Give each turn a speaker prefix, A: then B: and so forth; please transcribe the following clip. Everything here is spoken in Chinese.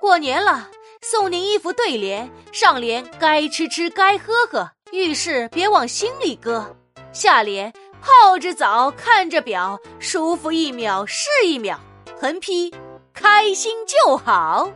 A: 过年了送您一副对联上联该吃吃该喝喝遇事别往心里搁。下联泡着澡看着表舒服一秒是一秒横批开心就好